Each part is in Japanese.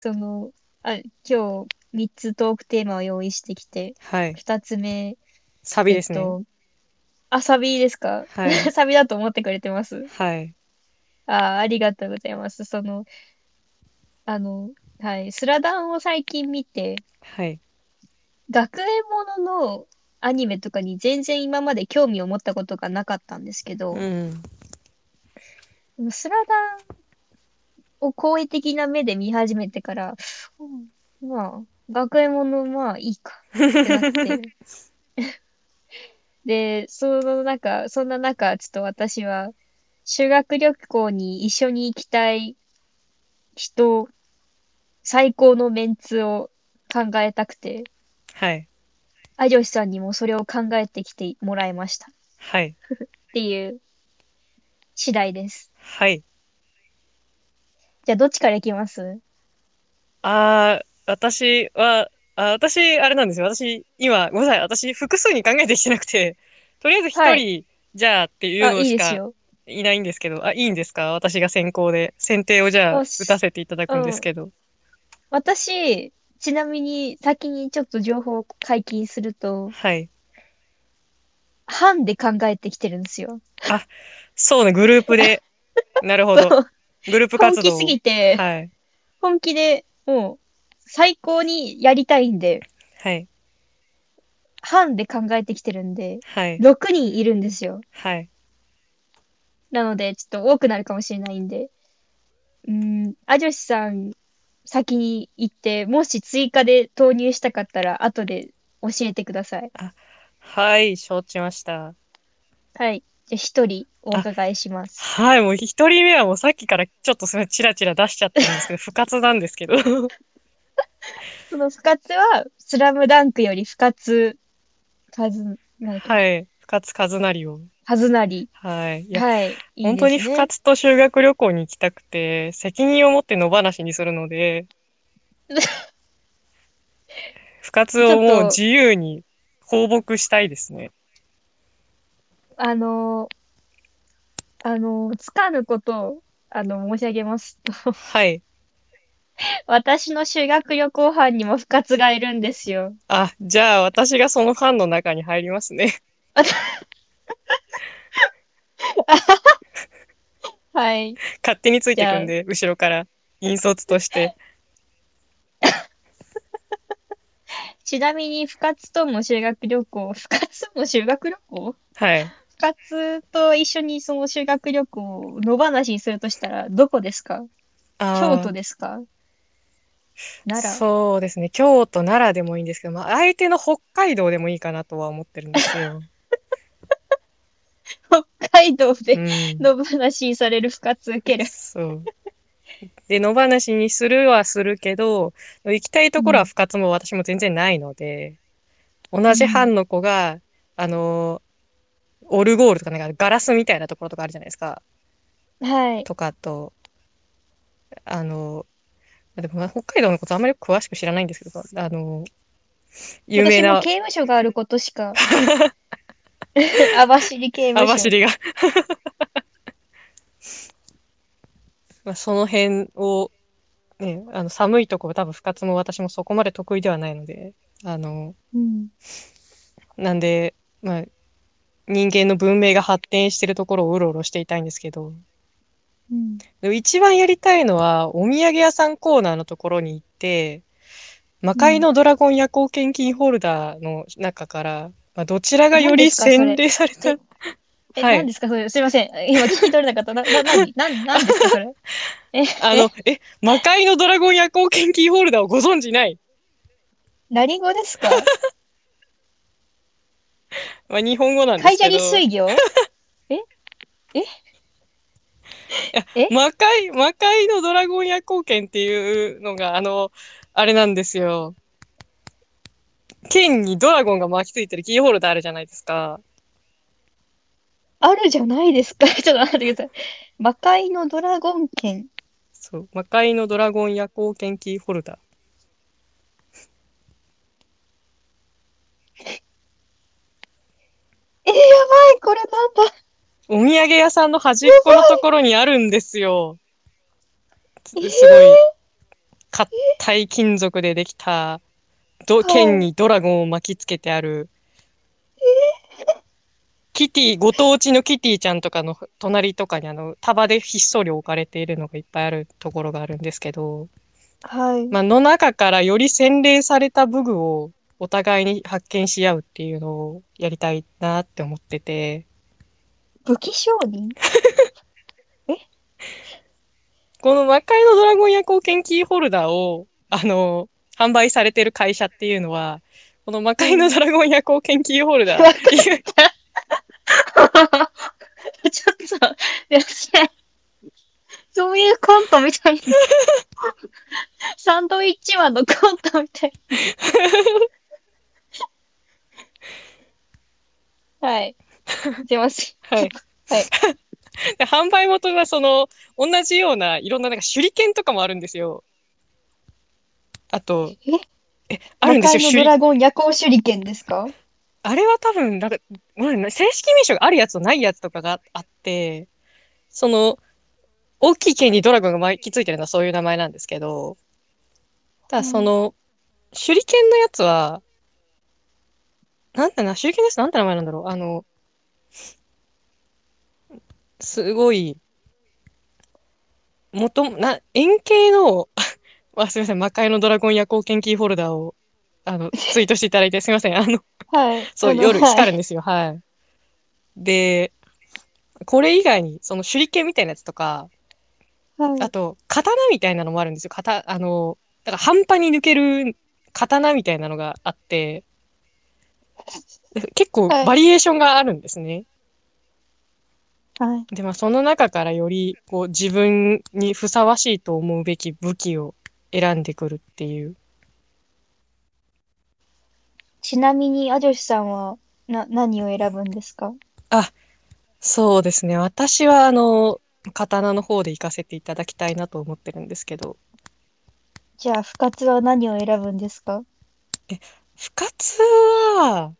その、あ、今日3つトークテーマを用意してきて、はい。2つ目、サビですね。えっと、あ、サビですか？はい サビだと思ってくれてますはい。あ、ありがとうございます。その、あの、はい、スラダンを最近見て、はい。学園もののアニメとかに全然今まで興味を持ったことがなかったんですけど、うん。スラダンを好意的な目で見始めてから、うんまあ、学園ものまあいいかってなって。で、その中、そんな中、ちょっと私は修学旅行に一緒に行きたい人、最高のメンツを考えたくて、はい。有吉さんにもそれを考えてきてもらいました。っはい。ていう次第です。はい。じゃあ、どっちから行きます？あー、私は、あ、私、あれなんですよ。私、今、ごめんなさい。私、複数に考えてきてなくて、とりあえず一人、はいじゃあっていうあ、のしかいないんですけど、あ、いいんですか？私が先行で、選定をじゃあ、打たせていただくんですけど。私、ちなみに先にちょっと情報を解禁すると、はい。班で考えてきてるんですよ。そうね、グループで。なるほど。グループ本活動を。気すぎて、はい。本気でもう最高にやりたいんで、はい。班で考えてきてるんで、はい。6人いるんですよ。はい。なので、ちょっと多くなるかもしれないんで、うーん、あじょしさん先に行って、もし追加で投入したかったら、後で教えてください。はい、承知ました。はい。じゃあ、一人お伺いします。はい、もう一人目はもうさっきからちょっとそれチラチラ出しちゃってるんですけど、不活なんですけど。その不活は、スラムダンクより不活、はい、不活和成を。はずなり。はい。いや、はい。本当に不活と修学旅行に行きたくて、責任を持って野放しにするので、不活をもう自由に放牧したいですね。あの、あの、つかぬことを、あの、申し上げますと、はい。私の修学旅行班にも不活がいるんですよ。あ、じゃあ私がそのファンの中に入りますね。はい。勝手についていくんで、後ろから。引率として。ちなみに、不活とも修学旅行、不活も修学旅行？はい。不活と一緒にその修学旅行を野放しにするとしたら、どこですか？京都ですか？奈良そうですね。京都、奈良でもいいんですけど、まあ、相手の北海道でもいいかなとは思ってるんですよ。北海道でうん。野放しにされる不活受ける。そう。で、野放しにするはするけど、行きたいところは不活も私も全然ないので、同じ班の子が、あの、オルゴールとかなんかガラスみたいなところとかあるじゃないですか。はい。とかと、あの、でもまあ北海道のことあんまり詳しく知らないんですけど、あの、有名な私も刑務所があることしか。網走刑務所。網走が。まあその辺を、ね、あの寒いところ多分不活も私もそこまで得意ではないので、あの、うん。なんで、まあ、人間の文明が発展してるところをうろうろしていたいんですけど、うん。でも一番やりたいのは、お土産屋さんコーナーのところに行って、魔界のドラゴン夜行献金ホルダーの中から、まあ、どちらがより洗礼された？え、え、はい何ですかそれ？すいません。今聞き取れなかった。な、な、なに、なん、なんですかそれ？え、あの、え、魔界のドラゴン夜行献金ホルダーをご存知ない？何語ですか？まあ、日本語なんでカイジャすけど。リ水魚え？魔界、魔界のドラゴン夜行剣っていうのが、あの、あれなんですよ。剣にドラゴンが巻きついてるキーホルダーあるじゃないですか。あるじゃないですか。ちょっと待ってください。魔界のドラゴン剣。そう。魔界のドラゴン夜行剣キーホルダー。えー、やばい、これなんだ。お土産屋さんの端っこのところにあるんですよ。すすごい、硬い金属でできた、ど剣にドラゴンを巻きつけてある、キティ、ご当地のキティちゃんとかの隣とかにあの、束でひっそり置かれているのがいっぱいあるところがあるんですけど、はい。まあ、の中からより洗練された武具をお互いに発見し合うっていうのをやりたいなって思ってて、武器商人？この魔界のドラゴン夜行剣キーホルダーを、あの、販売されてる会社っていうのは、この魔界のドラゴン夜行剣キーホルダーっていう、ちょっと、いやそういうコントみたいに。サンドイッチマンのコントみたい。はい。すい。ません。はい。はい。で販売元がその、同じようない。ろんななんか手裏剣とかもあるんですよ。あと、ええ、あるんですよ、ドラゴン夜行手裏剣ですかあれは多分、なんか、うん正式名称があるやつとない。やつとかがあって、その、大きい。剣にドラゴンが巻きつい。てるのはそうい。う名前なんですけど、ただその、手裏剣のやつは、なんてな、手裏剣ですなんて名前なんだろうあの、すごい、もとも、な、円形の、あ、すみません、魔界のドラゴン夜行剣キーホルダーを、あの、ツイートしていただいて、すみません、あの、はい。そう、夜はい光るんですよ。はい。で、これ以外に、その手裏剣みたいなやつとか、はいあと、刀みたいなのもあるんですよ。刀、あの、だから半端に抜ける刀みたいなのがあって、結構はいバリエーションがあるんですね。はい。で、まあ、その中からより、こう、自分にふさわしいと思うべき武器を選んでくるっていう。ちなみに、アジョシさんは、な、何を選ぶんですか？そうですね。私は、あの、刀の方で行かせていただきたいなと思ってるんですけど、じゃあ、深津は何を選ぶんですか？不活は、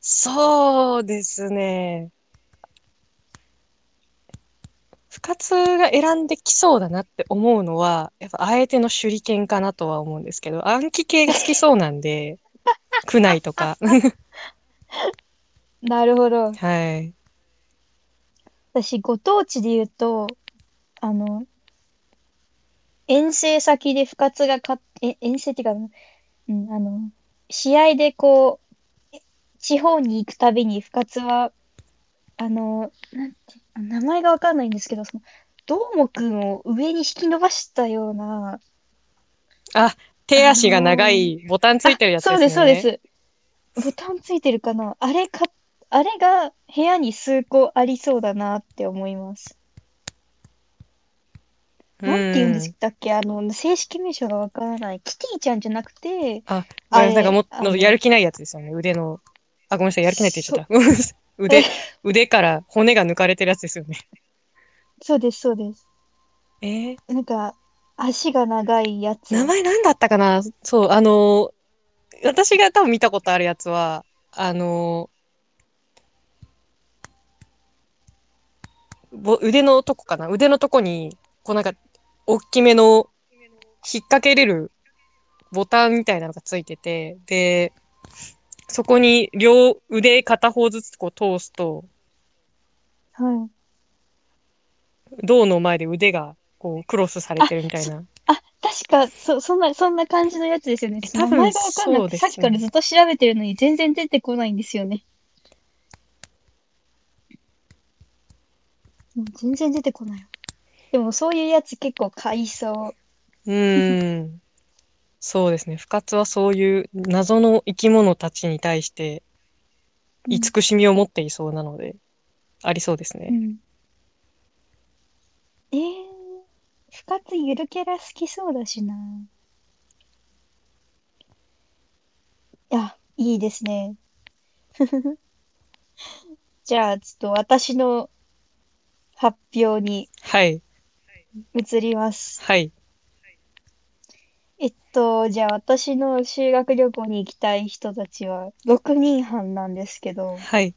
そうですね。不活が選んできそうだなって思うのは、やっぱあえての手裏剣かなとは思うんですけど、暗記系が好きそうなんで、区内とか。なるほど。はい。私、ご当地で言うと、あの、遠征先で深津が勝っ、え、遠征っていうか、うん、あの、試合でこう、地方に行くたびに深津は、あの、なんて、あ名前がわかんないんですけど、その、どーもくんを上に引き伸ばしたような、あ、手足が長いボタンついてるやつですね。そうです、そうです。ボタンついてるかなあれか、あれが部屋に数個ありそうだなって思います。なんて言うんですだっけ？あの、正式名称がわからない。キティちゃんじゃなくて、あ、あれなんかものとやる気ないやつですよね。腕の。あ、ごめんなさい。やる気ないって言っちゃった。ごめんなさい腕、腕から骨が抜かれてるやつですよね。そうです、そうです。えー？なんか、足が長いやつ。名前なんだったかな？そう、あのー私が多分見たことあるやつは、あのーぼ腕のとこかな？腕のとこに、こうなんか、大きめの、引っ掛けれるボタンみたいなのがついてて、で、そこに両腕片方ずつこう通すと、はい。胴の前で腕がこうクロスされてるみたいな。あ、確か、そ、そんな、そんな感じのやつですよね。え多分名前がわかんなくて、ねさっきからずっと調べてるのに全然出てこないんですよね。うん全然出てこない。でもそういうやつ結構買いそう。うーん。そうですね。不活はそういう謎の生き物たちに対して、うん慈しみを持っていそうなので、ありそうですね。うん。えー、深津ゆるキャラ好きそうだしな。いや、いいですね。じゃあ、ちょっと私の発表にはい。移ります。はい。えっと、じゃあ私の修学旅行に行きたい人たちは6人半なんですけど、はい。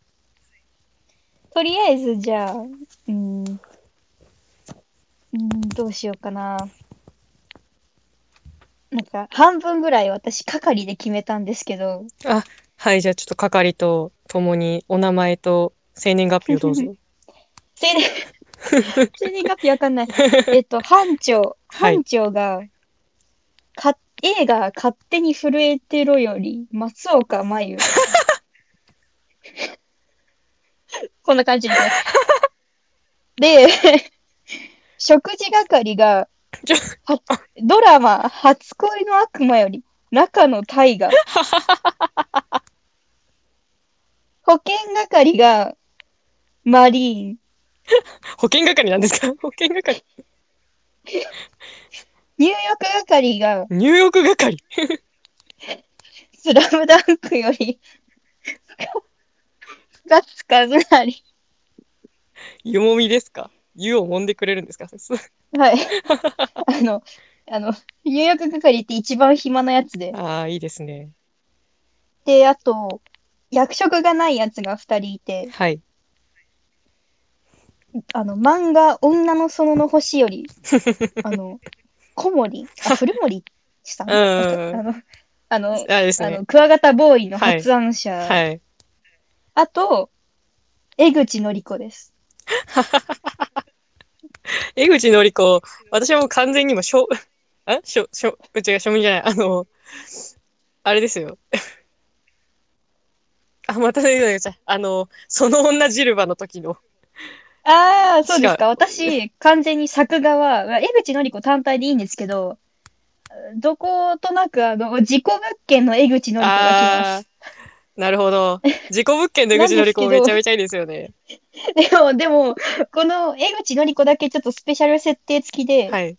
とりあえずじゃあ、うーん、うーん、どうしようかな。なんか、半分ぐらい私、係で決めたんですけど、あ、はい、じゃあちょっと係と共にお名前と生年月日をどうぞ。生年、生年月日わかんない。えっと、班長、はい班長が、か、映画勝手に震えてろより、松岡真優。こんな感じですね。で、食事係がドラマ、初恋の悪魔より、中野大河。保健係が、マリーン。保険係なんですか？保険係。入浴係が、入浴係。スラムダンクより、ガッツカズナリ。湯もみですか？湯を揉んでくれるんですか？はい。あの、あの、入浴係って一番暇なやつで。ああ、いいですね。で、あと、役職がないやつが二人いて、はい。あの、漫画、女の園の星より、あの、小森、あ、古森さん？うん あの、あの、あねあの、。クワガタボーイの発案者。はい。あと、江口のり子です。江口のり子、私はもう完全に今、しょ、あ？しょ、しょ、うちが庶民じゃない。あの、あれですよ。あ、また出てきた。あの、その女ジルバの時の。ああ、そうですか。私、完全に作画は、江口のり子単体でいいんですけど、どことなく、あの、事故物件の江口のり子が来まあー、なるほど。事故物件の江口のり子もめちゃめちゃいいですよね。す。でも、でも、この江口のり子だけちょっとスペシャル設定付きで、はい。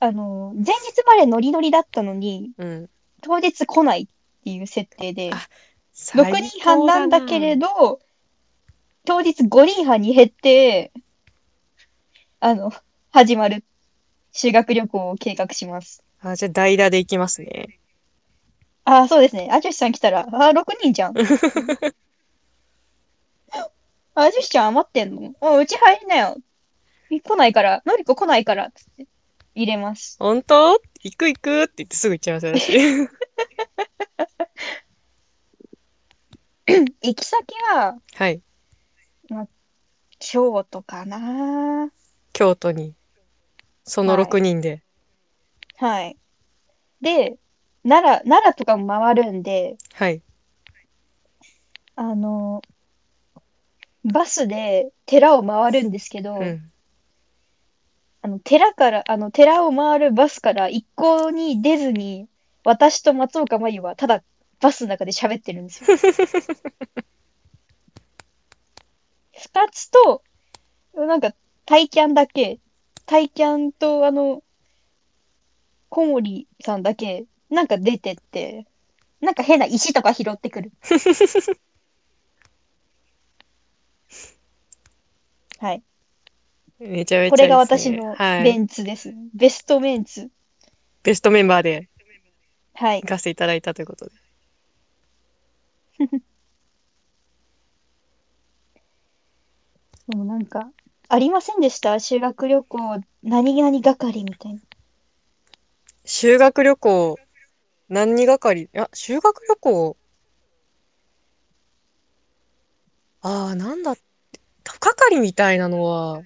あの、前日までノリノリだったのに、うん。当日来ないっていう設定で、あ6人半なんだけれど、当日5人半に減って、あの、始まる修学旅行を計画します。あ、じゃあ代打で行きますね。あ、そうですね。アジョシさん来たら、あ、6人じゃん。アジョシちゃん余ってんの？あ、うち入りなよ。来ないから、のりこ来ないから、つって入れます。本当？行く行くって言ってすぐ行っちゃいますよ、私。行き先は、はい。京都かな京都に。そのはい6人で。はい。で、奈良、奈良とかも回るんで、はい。あの、バスで寺を回るんですけど、うん。あの、寺から、あの、寺を回るバスから一向に出ずに、私と松岡真優はただバスの中で喋ってるんですよ。二つと、なんか、タイキャンだけ、タイキャンと、あの、小森さんだけ、なんか出てって、なんか変な石とか拾ってくる。はい。めちゃめちゃね。これが私のはい。メンツです。ベストメンツ。ベストメンバーではい行。かせていただいたということで。でもなんか、ありませんでした？修学旅行、何々係みたいな。修学旅行、何係？いや、修学旅行、ああ、なんだって、係みたいなのは、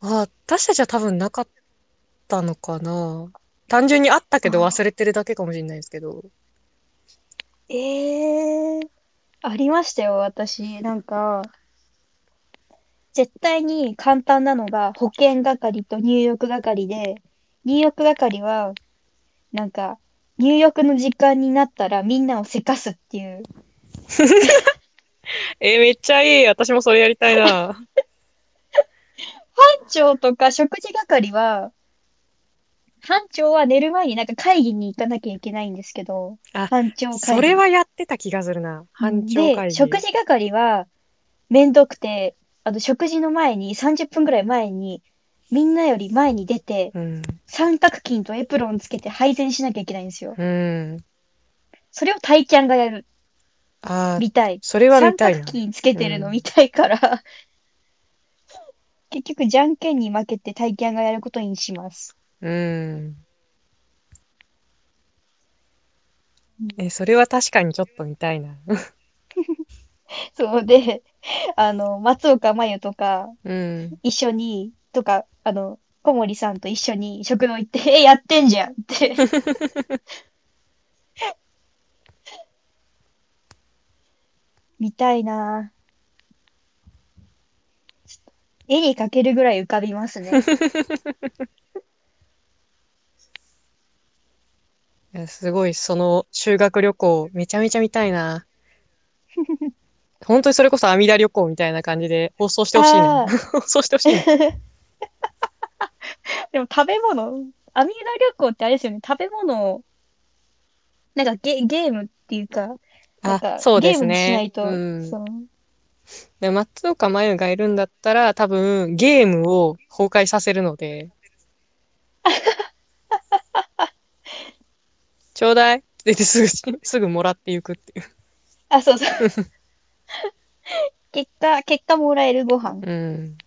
ああ、私たちは多分なかったのかな。単純にあったけど忘れてるだけかもしれないですけど。ええー、ありましたよ、私。なんか、絶対に簡単なのが保健係と入浴係で、入浴係は、なんか、入浴の時間になったらみんなをせかすっていう。えーめっちゃいい。私もそれやりたいな。班長とか食事係は、班長は寝る前になんか会議に行かなきゃいけないんですけど、あ班長会議。それはやってた気がするな。班長会で、議。食事係は、めんどくて、あの、食事の前に、30分ぐらい前に、みんなより前に出て、うん、三角巾とエプロンつけて配膳しなきゃいけないんですよ。うん、それを体キがやる。あ見たい。それは見たい三角巾つけてるの見たいから 結局、じゃんけんに負けて体キがやることにします。うん。え、それは確かにちょっと見たいな。そうで、あの、松岡真優とか、うん。一緒に、とか、あの、小森さんと一緒に食堂行って、え、やってんじゃんって。見たいなぁちょっと絵に描けるぐらい浮かびますね。いやすごい、その修学旅行、めちゃめちゃ見たいな。本当にそれこそ阿弥陀旅行みたいな感じで放送してほしいな。放送してほしいな。でも食べ物、アミューダ旅行ってあれですよね、食べ物を、なんかゲ、ゲームっていうか、なんあ、かそうですゲームにしないね。と、うん。そう。で、松岡真優がいるんだったら、多分、ゲームを崩壊させるので、ちょうだいって言ってすぐ、すぐもらっていくっていう。あ、そうそう。結果、結果もらえるご飯。うん。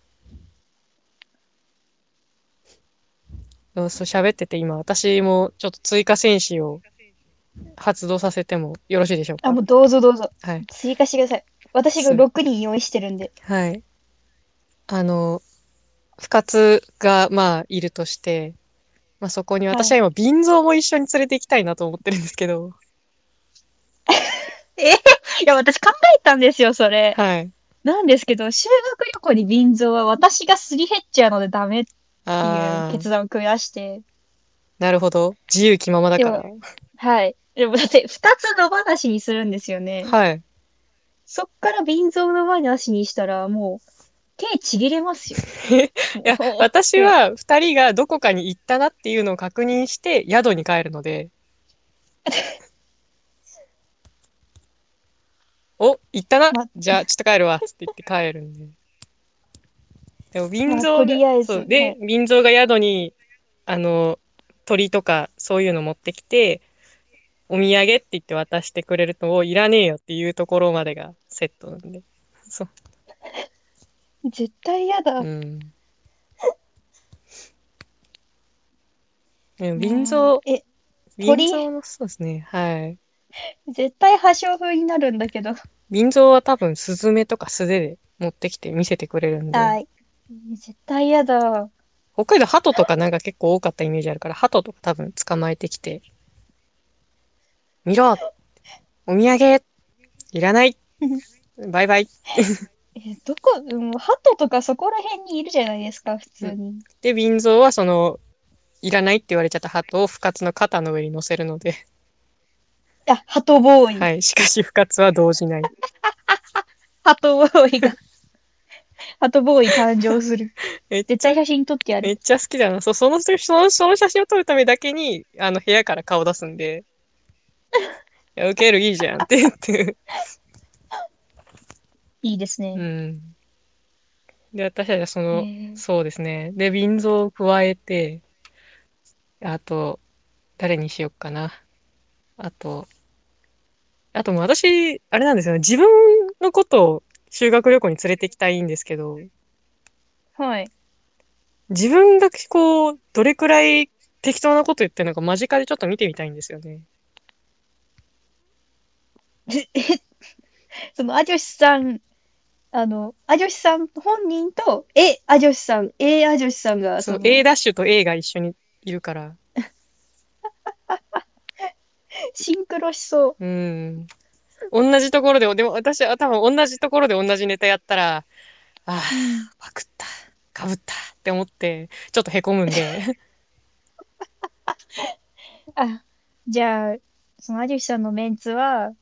そうそう、喋ってて今、私もちょっと追加戦士を発動させてもよろしいでしょうか？あ、もうどうぞどうぞ。はい。追加してください。私がそう6人用意してるんで。はい。あの、深津が、まあ、いるとして、まあ、そこにはい私は今、瓶蔵も一緒に連れて行きたいなと思ってるんですけど、いや、私考えたんですよ、それ。はい。なんですけど、修学旅行に便蔵は私がすり減っちゃうのでダメっていう決断を下して。なるほど。自由気ままだから。はい。でもだって、二つの話にするんですよね。はい。そっから便蔵の話にしたら、もう、手ちぎれますよ。いや、私は二人がどこかに行ったなっていうのを確認して宿に帰るので。お、行ったなまじゃあ、ちょっと帰るわ。つって言って帰るんで。でも、瓶まあ蔵とりあそう。ではい、瓶蔵が宿に、あの、鳥とかそういうの持ってきて、お土産って言って渡してくれると、おいらねえよっていうところまでがセットなんで。そう。絶対嫌だ。うん。瓶蔵、え、瓶鳥蔵の、そうですね。はい。絶対破傷風になるんだけど。瓶蔵は多分スズメとか素手で持ってきて見せてくれるんで。はい。絶対嫌だ。北海道鳩とかなんか結構多かったイメージあるから、鳩とか多分捕まえてきて、見ろお土産いらない バイバイ え、どこ、鳩とかそこら辺にいるじゃないですか、普通に。で、瓶蔵はその、いらないって言われちゃった鳩を深津の肩の上に乗せるので、あ、鳩ボーイ。はい。しかし深津は動じない。鳩ボーイが。鳩ボーイ誕生する。めっ絶対写真撮ってやる。めっちゃ好きだな。そう、その、その、その写真を撮るためだけに、あの、部屋から顔出すんで、いや、受けるいいじゃんって言って。いいですね。うん。で、私たちはその、そうですね。で、瓶蔵を加えて、あと、誰にしよっかな。あと、あともう私、あれなんですよね。自分のことを修学旅行に連れて行きたいんですけど、はい。自分がこう、どれくらい適当なこと言ってるのか間近でちょっと見てみたいんですよね。その、アジョシさん、あの、アジョシさん本人と、え、アジョシさん、え、アジョシさんが、そ、そうの、A ダッシュと A が一緒にいるから。シンクロしそう。うん。同じところで、でも私は多分同じところで同じネタやったら、ああ、パクった、かぶったって思って、ちょっとへこむんで。あ、じゃあ、そのアジョシさんのメンツは、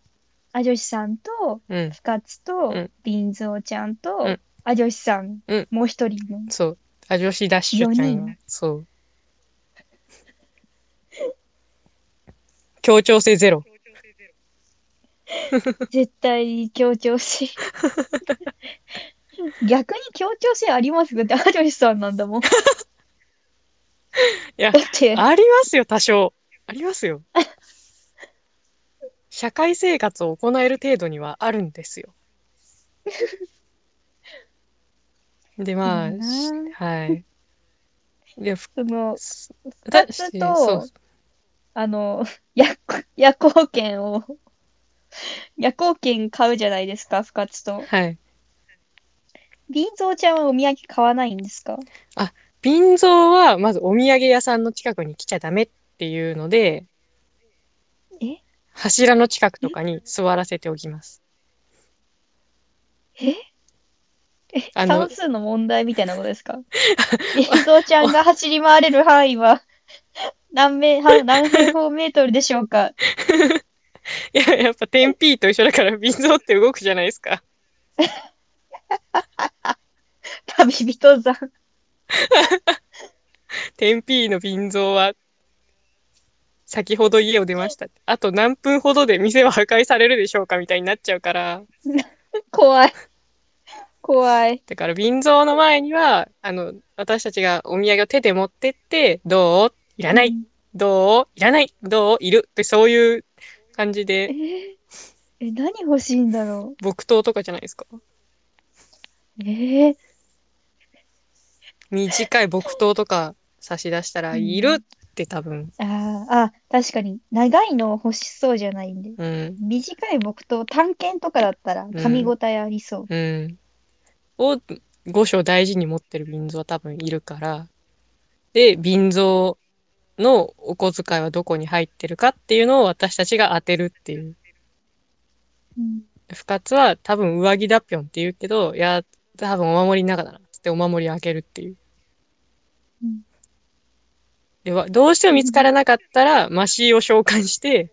アジョシさんと、うん。深津とうん、ビンゾーちゃんと、うんアジョシさん、うんもう一人の。そう。あ、女子ダッシュちゃん。そう。協調性ゼロ。絶対協調性。逆に協調性ありますだってアジョシさんなんだもん。いやだって、ありますよ、多少。ありますよ。社会生活を行える程度にはあるんですよ。で、まあ、はい。で、ふその、だ二つとそうあの、夜、夜行券を、夜行券買うじゃないですか、深津と。はい。ビンゾーちゃんはお土産買わないんですか？瓶蔵は、まずお土産屋さんの近くに来ちゃダメっていうので、え？柱の近くとかに座らせておきます。え？え、あの算数の問題みたいなことですか？ビンゾーちゃんが走り回れる範囲は何メ、は何平方メートルでしょうか？いや、やっぱ 10P と一緒だから瓶蔵って動くじゃないですか。旅人さん。10P の瓶蔵は、先ほど家を出ました。あと何分ほどで店は破壊されるでしょうかみたいになっちゃうから。怖い。怖い。だから瓶蔵の前には、あの、私たちがお土産を手で持ってって、どう？いらない、うんどう？いらないどう？いる？ってそういう感じえで、ーえ、何欲しいんだろ木刀とかじゃないですか。う。ええ短い木刀とか差し出したら、うんいるって多分。あーあ、確かに、長いの欲しそうじゃないんで。うん。短い木刀、探検とかだったら噛み応えありそう。うん。を、五章大事に持ってる瓶蔵は多分いるから。で、瓶蔵のお小遣いはどこに入ってるかっていうのを私たちが当てるっていう。うん深津は多分上着だっぴょんって言うけど、いや、多分お守りの中だな。つってお守り開けるっていう。うんでは、どうしても見つからなかったら、マシーを召喚して、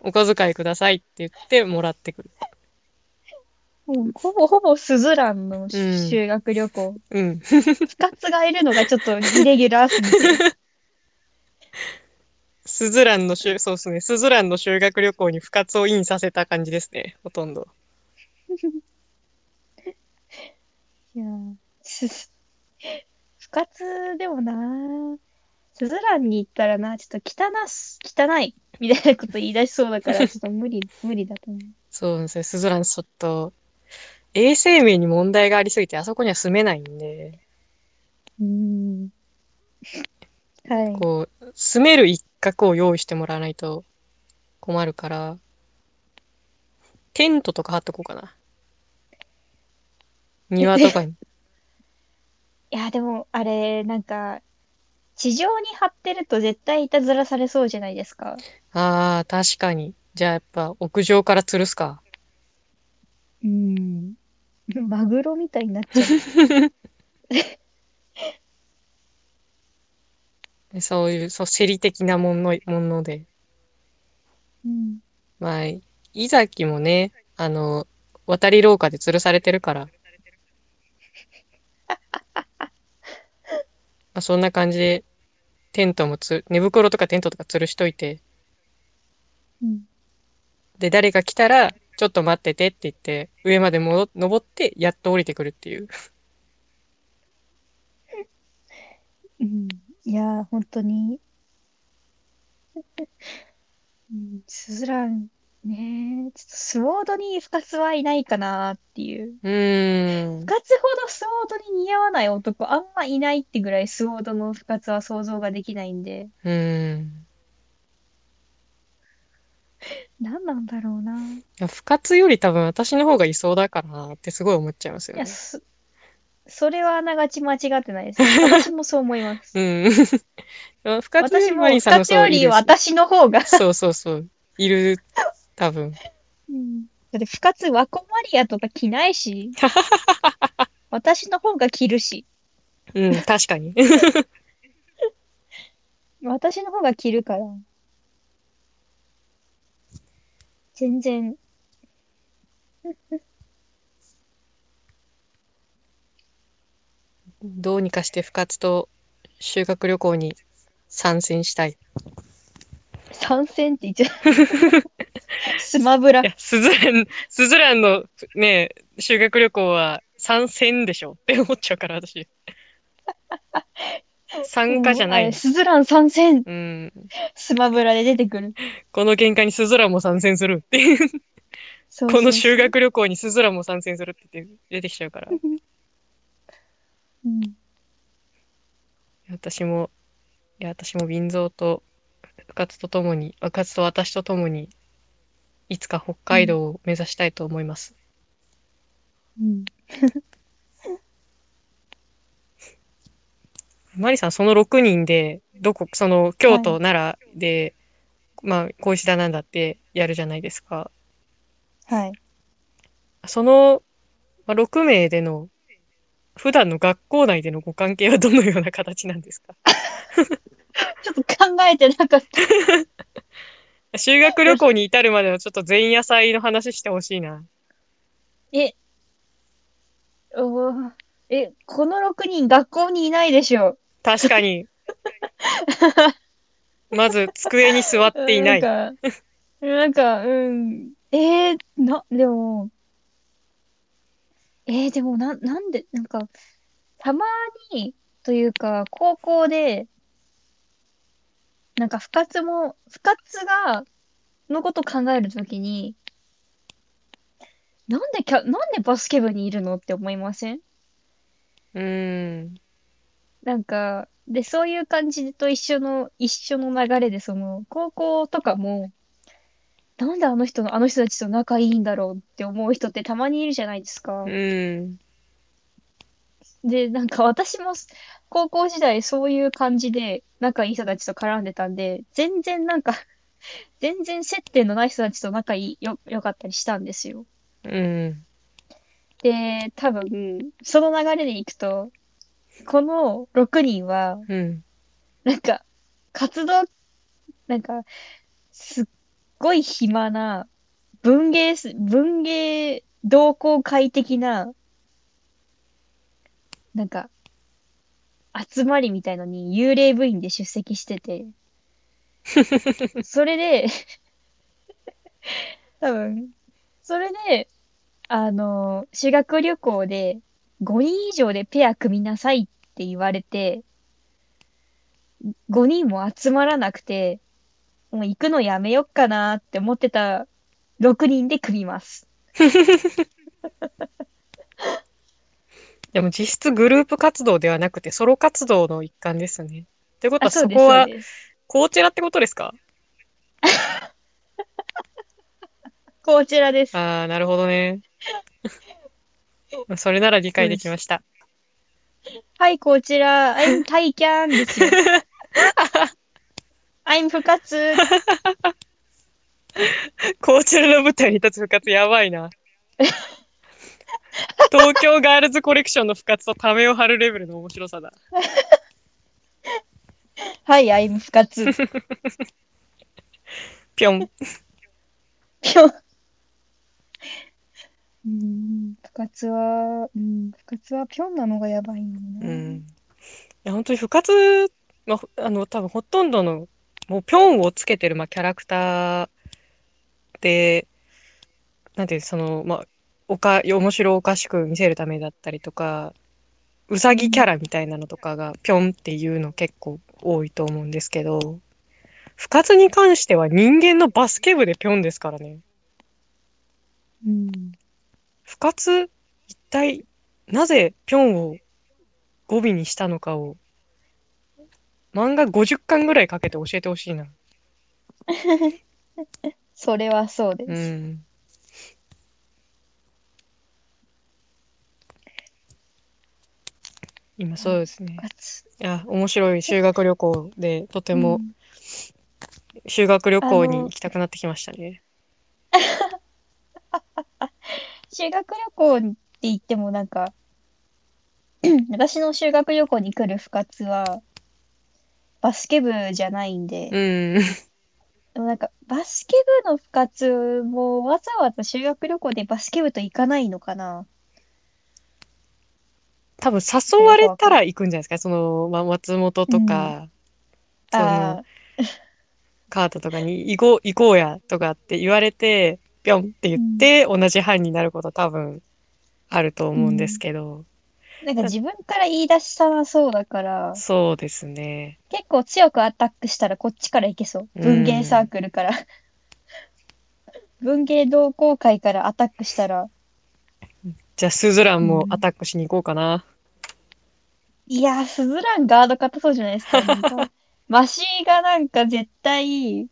お小遣いくださいって言ってもらってくる。もうほぼほぼスズランのうん修学旅行。うん。深津がいるのがちょっとイレギュラーすぎて。スズランの修、そうですね。スズランの修学旅行に深津をインさせた感じですね。ほとんど。いやーす深津でもなスズランに行ったらな、ちょっと汚す、汚い、みたいなこと言い出しそうだから、ちょっと無理、無理だと思う。そうですね。スズランちょっと、衛生面に問題がありすぎて、あそこには住めないんで、うーん。はい。こう、住める一角を用意してもらわないと困るから、テントとか張っとこうかな。庭とかに。いや、でも、あれ、なんか、地上に張ってると絶対いたずらされそうじゃないですか。ああ、確かに。じゃあやっぱ屋上から吊るすか。うーん。マグロみたいになっちゃう。そういう、そう、競り的なもの、もので。うん。まあ、いざきもね、あの、渡り廊下で吊るされてるから。まあ、そんな感じで、テントもつ、寝袋とかテントとか吊るしといて、うん。で、誰か来たら、ちょっと待っててって言って、上までも登って、やっと降りてくるっていう。うん。いやー、本当に。うん、スズラン、ねえ、ちょっとスウォードに深津はいないかなっていう。うーん。深津ほどスウォードに似合わない男あんまいないってぐらいスウォードの深津は想像ができないんで、うーん。何なんだろうな。いや深津より多分私の方がいそうだからなってすごい思っちゃいますよいや、ね。そ、それはあながち間違ってないです。私もそう思います。うん。深津よりさんそう私の方が、そうそうそう。いる、多分。うんだって深津ワコマリアとか着ないし、私の方が着るし、うん、確かに。私の方が着るから。全然。どうにかして深津と修学旅行に参戦したい。参戦って言っちゃう。スマブラい。や、スズラン、スズランのね、修学旅行は参戦でしょって思っちゃうから、私。参加じゃない。スズラン参戦。うん。スマブラで出てくる。この喧嘩にスズランも参戦するっていう。この修学旅行にスズランも参戦するって出てきちゃうから。うん私も、いや、私も瓶蔵と深津と共に、深津と私と共に、いつか北海道を目指したいと思います。うん。マリさん、その6人で、どこ、その、京都、奈良で、まあ、小石田なんだってやるじゃないですか。はい。その、まあ、6名での、普段の学校内でのご関係はどのような形なんですか？ちょっと考えてなかった。修学旅行に至るまでのちょっと前夜祭の話してほしいな。え、おーえ、この6人学校にいないでしょ。確かに。まず、机に座っていない。なんか、なんか、うん。えー、な、でも、えー、でもな、なんで、なんか、たまに、というか、高校で、なんか、部活も、部活が、のこと考えるときに、なんでキャ、なんでバスケ部にいるのって思いません？うーん。なんか、で、そういう感じと一緒の、一緒の流れで、その、高校とかも、なんであの人の、あの人たちと仲いいんだろうって思う人ってたまにいるじゃないですかう。ーん。で、なんか私も高校時代そういう感じで仲いい人たちと絡んでたんで、全然なんか、全然接点のない人たちと仲いい、よ、良かったりしたんですよ。うん。で、多分、その流れでいくと、この6人は、うん。なんか、活動、なんか、すっごい暇な、文芸す、文芸同好会的な、なんか、集まりみたいのに幽霊部員で出席してて、それで、多分、それで、あの、修学旅行で5人以上でペア組みなさいって言われて、5人も集まらなくて、もう行くのやめよっかなって思ってた6人で組みます。でも実質グループ活動ではなくてソロ活動の一環ですね。ってことはあ、そこは。こちらってことですか？こちらです。ああ、なるほどね。それなら理解できました。はい、こちら、I'm タイキャンですよ。I'm 部活。こちらの舞台に立つ部活やばいな。東京ガールズコレクションの部活とためを張るレベルの面白さだ。はい、I'm 部活。ぴょん。ぴょん。うん、部活は、うん、部活はぴょんなのがやばいんだな。うん。いや、本当に部活、まあ、ほあの、多分ほとんどの、もうぴょんをつけてる、まあ、キャラクターで、なんていう、その、まあ、おか、面白おかしく見せるためだったりとか、うさぎキャラみたいなのとかがぴょんっていうの結構多いと思うんですけど、部活に関しては人間のバスケ部でぴょんですからね。うん。部活、一体、なぜぴょんを語尾にしたのかを、漫画50巻ぐらいかけて教えてほしいな。それはそうです。うん。今そうですね。いや、面白い修学旅行で、とてもうん修学旅行に行きたくなってきましたね。修学旅行って言ってもなんか、私の修学旅行に来る部活は、バスケ部じゃないんで、うん。でもなんか、バスケ部の部活もわざわざ修学旅行でバスケ部と行かないのかな。多分誘われたら行くんじゃないですか。その、まあ、松本とか、その、あカー トとかに行こう、行こうやとかって言われて、ぴょんって言って、同じ班になること多分あると思うんですけど、あ、なんか自分から言い出したなそうだから、そうですね。結構強くアタックしたらこっちから行けそう。うん文芸サークルから。文芸同好会からアタックしたら、じゃあ、スズランもアタックしに行こうかな。いやー、スズランガード硬そうじゃないですか。なんかマシがなんか絶対、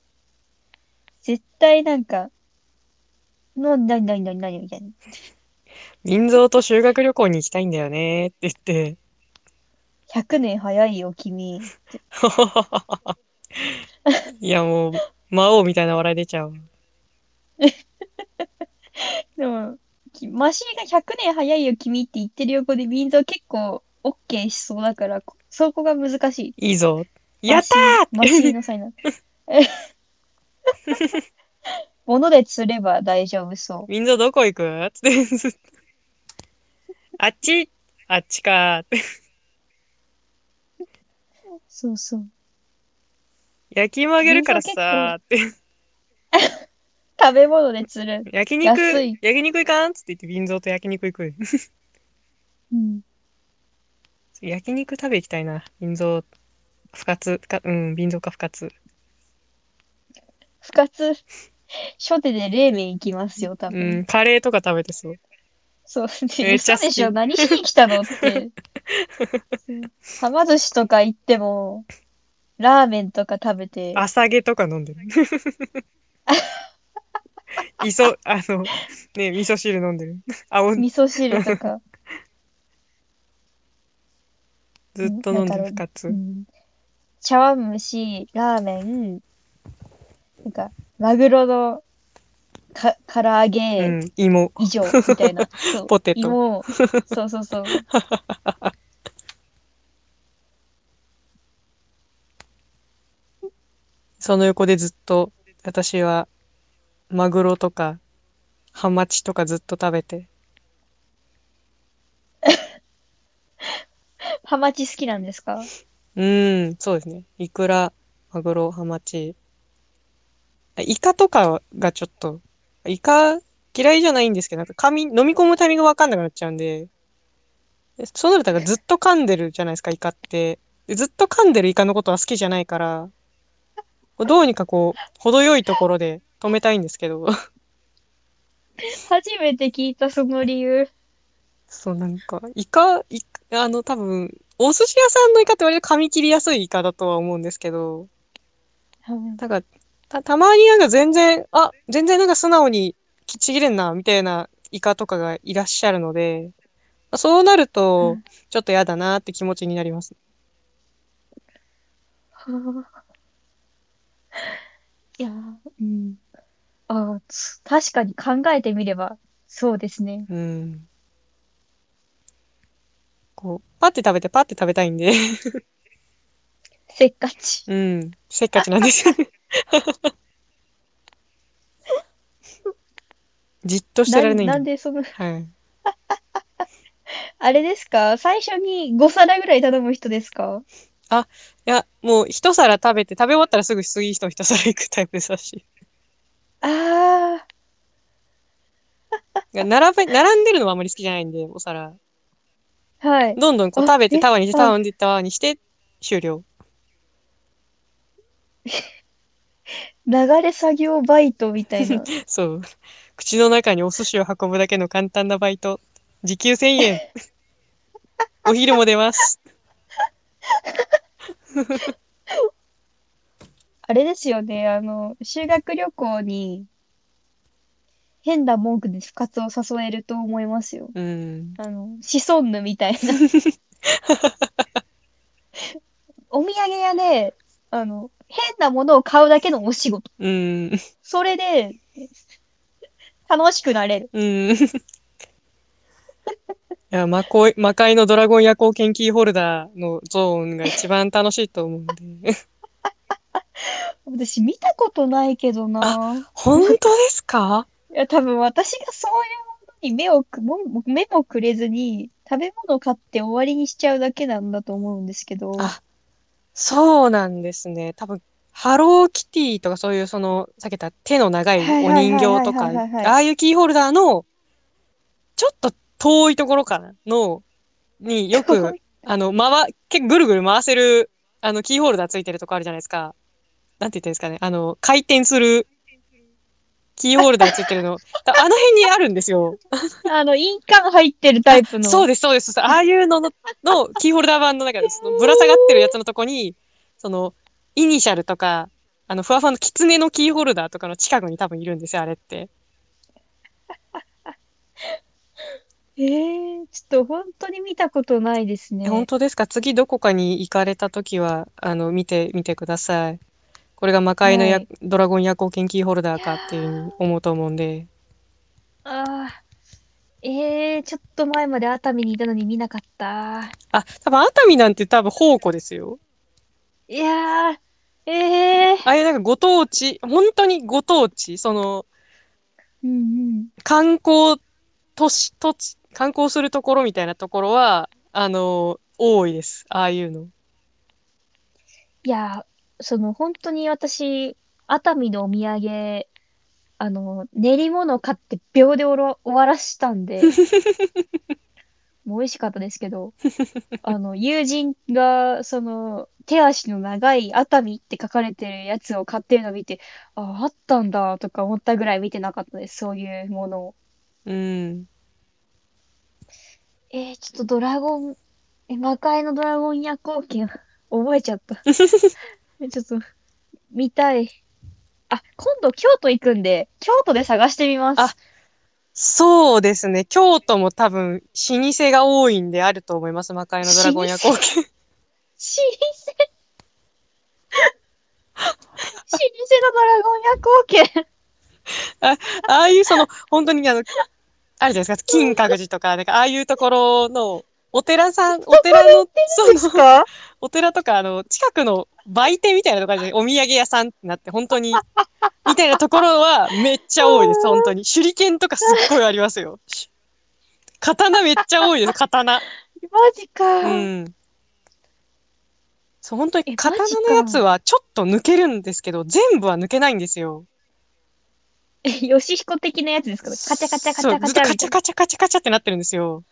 絶対なんか、の、なになになになにみたいな。民蔵と修学旅行に行きたいんだよねって言って。100年早いよ、君。いやもう、魔王みたいな笑い出ちゃう。でも、きマシが100年早いよ、君って言ってる横で民族結構 OK しそうだから、こそこが難しい。いいぞ。やったーマシの才能。物で釣れば大丈夫そう。民蔵どこ行く？つって。あっち？あっちかーって。そうそう。焼き芋あげるからさーって。食べ物で釣る。焼肉安い、焼肉行かん？つって言って、民蔵と焼肉行く。うん。焼肉食べ行きたいな。民蔵、不活か、うん、民蔵か不活。不活、初手で冷麺行きますよ、多う分。ん、カレーとか食べてそう。そう。めっちゃ好き嘘でしょ？何しに来たの？って。そうはま寿司とか行っても、ラーメンとか食べて、朝毛とか飲んでる。磯、あの、ね、味噌汁飲んでる。青、味噌汁とか。ずっと飲んでる不活う。ん茶碗蒸し、ラーメン、なんか、マグロのか、唐揚うげん、芋。以上みたいな。そうポテト芋、そうそうそう。その横でずっと、私は、マグロとか、ハマチとかずっと食べて。ハマチ好きなんですか？うーん、そうですね。イクラ、マグロ、ハマチ。イカとかがちょっと、イカ嫌いじゃないんですけど、なんか噛み、飲み込むタイミングわかんなくなっちゃうんで、でそうなるとなんかずっと噛んでるじゃないですか、イカって。でずっと噛んでるイカのことは好きじゃないから、どうにかこう、程よいところで止めたいんですけど、初めて聞いたその理由。そうなんか、イカ、イカあの多分、お寿司屋さんのイカって割と噛み切りやすいイカだとは思うんですけど、だから、た、たまになんか全然、あ、全然なんか素直にきちぎれんな、みたいなイカとかがいらっしゃるので、そうなるうとん、ちょっと嫌だなって気持ちになります。はあ いやー、うん。ああ、つ確かに考えてみれば、そうですね。うん。こう、パッて食べてパッて食べたいんで、せっかち。うん、せっかちなんですよね。じっとしてられないんで。なんでその、はい。あれですか？最初に5皿ぐらい頼む人ですか？いや、もう一皿食べて、食べ終わったらすぐ次の一皿行くタイプですし。あ いや並べ、並んでるのはあんまり好きじゃないんで、お皿。あ、はい。どんどんこうあ食べて、えタワーにして、あタワーにして、タワーにして、終了。流れ作業バイトみたいな。そう。口の中にお寿司を運ぶだけの簡単なバイト。時給1000円。お昼も出ます。あれですよね、あの、修学旅行に変な文句で不活を誘えると思いますよ。うん。あの、シソンヌみたいな。お土産屋で、あの、変なものを買うだけのお仕事。うん。それで、楽しくなれる。うん。いや、魔界、魔界のドラゴン夜行研究ホルダーのゾーンが一番楽しいと思うんで。私見たことないけどな。本当ですか？いや、多分私がそういうものに目をく、も目もくれずに、食べ物買って終わりにしちゃうだけなんだと思うんですけど。あそうなんですね。多分、ハローキティとかそういうその、さっき言った手の長いお人形とか、ああいうキーホルダーの、ちょっと遠いところかなの、によく、あの、回、結構ぐるぐる回せる、あの、キーホルダーついてるとこあるじゃないですか。なんて言ってんですかね。あの、回転する、キーホルダーついてるの。あの辺にあるんですよ。あの、印鑑入ってるタイプの。そうです、そうです。ああいうのの、のキーホルダー版の中で、そのぶら下がってるやつのとこに、その、イニシャルとか、あの、ふわふわの狐のキーホルダーとかの近くに多分いるんですよ、あれって。えー、ちょっと本当に見たことないですえ、本ね。当ですか？次どこかに行かれた時は、あの、見てみてください。これが魔界のや、はい。ドラゴン夜行剣キーホルダーかっていうに思うと思うんで。ー、あー、えー、ちょっと前まで熱海にいたのに見なかった。あ、多分熱海なんて多分宝庫ですよ。いやー、えー、ああいうなんかご当地、本当にご当地、その、うんうん。観光都市、土地、観光するところみたいなところは、あの、多いです。ああいうの。いやー、その本当に私、熱海のお土産、あの、練り物買って秒でおろ終わらしたんで、もう美味しかったですけど、あの、友人が、その、手足の長い熱海って書かれてるやつを買ってるのを見て、あ、あったんだとか思ったぐらい見てなかったです。そういうものを。うん。えー、ちょっとドラゴン、え、魔界のドラゴン夜行剣、覚えちゃった。えちょっと、見たい。あ、今度京都行くんで、京都で探してみます。あそうですね。京都も多分、老舗が多いんであると思います。魔界のドラゴン夜行剣。老舗？老舗のドラゴン夜行剣。ああいうその、本当にあの、あるじゃないですか。金閣寺とか、なんかああいうところの、お寺さん、お寺の、ですその、かお寺とか、あの、近くの売店みたいなところでお土産屋さんってなって、本当に、みたいなところはめっちゃ多いです、本当に。手裏剣とかすっごいありますよ。刀めっちゃ多いです、刀。マジか。うん。そう、本当えに刀のやつはちょっと抜けるんですけど、全部は抜けないんですよ。え、ヨシヒコ的なやつですか？カチャカチャカチャカずっとカチャ。カチャカチャカチャってなってるんですよ。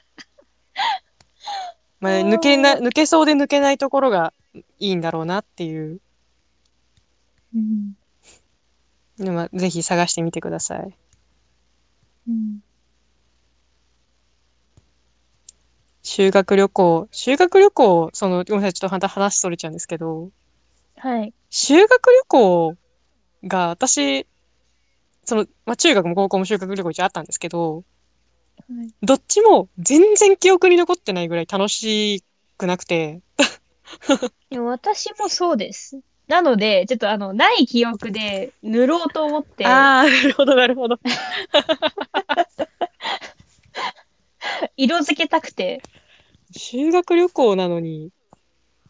まあ、抜けな、抜けそうで抜けないところがいいんだろうなっていううん。のは、ぜひ探してみてください。うん。修学旅行、修学旅行、その、ごめんなさい、ちょっとまた話それちゃうんですけど、はい。修学旅行が私、その、まあ、中学も高校も修学旅行一応あったんですけど、はいどっちも全然記憶に残ってないぐらい楽しくなくて、でも私もそうです。なので、ちょっとあの、ない記憶で塗ろうと思って、ああ、なるほど、なるほど。色付けたくて。修学旅行なのに、